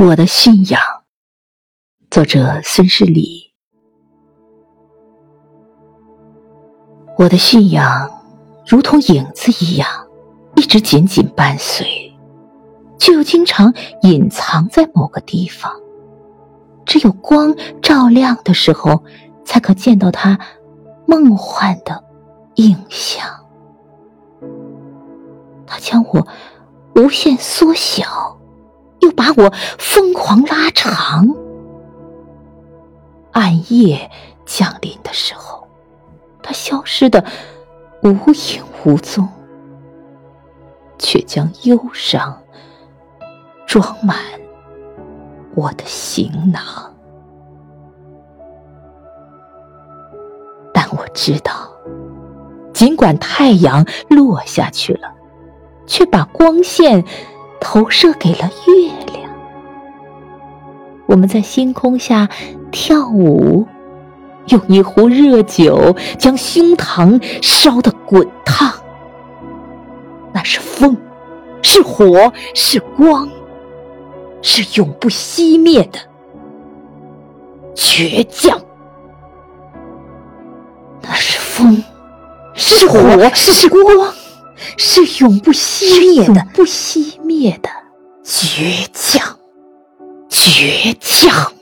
我的信仰，作者孙世礼。我的信仰如同影子一样，一直紧紧伴随，却又经常隐藏在某个地方。只有光照亮的时候，才可见到它梦幻的影像。它将我无限缩小。又把我疯狂拉长。暗夜降临的时候，它消失的无影无踪，却将忧伤装满我的行囊。但我知道，尽管太阳落下去了，却把光线。投射给了月，我们在星空下跳舞，用一壶热酒将胸膛烧得滚烫。那是风，是火，是光，是永不熄灭的倔强。那是风，是火，是光。是永不熄灭的、不熄灭的倔强，倔强。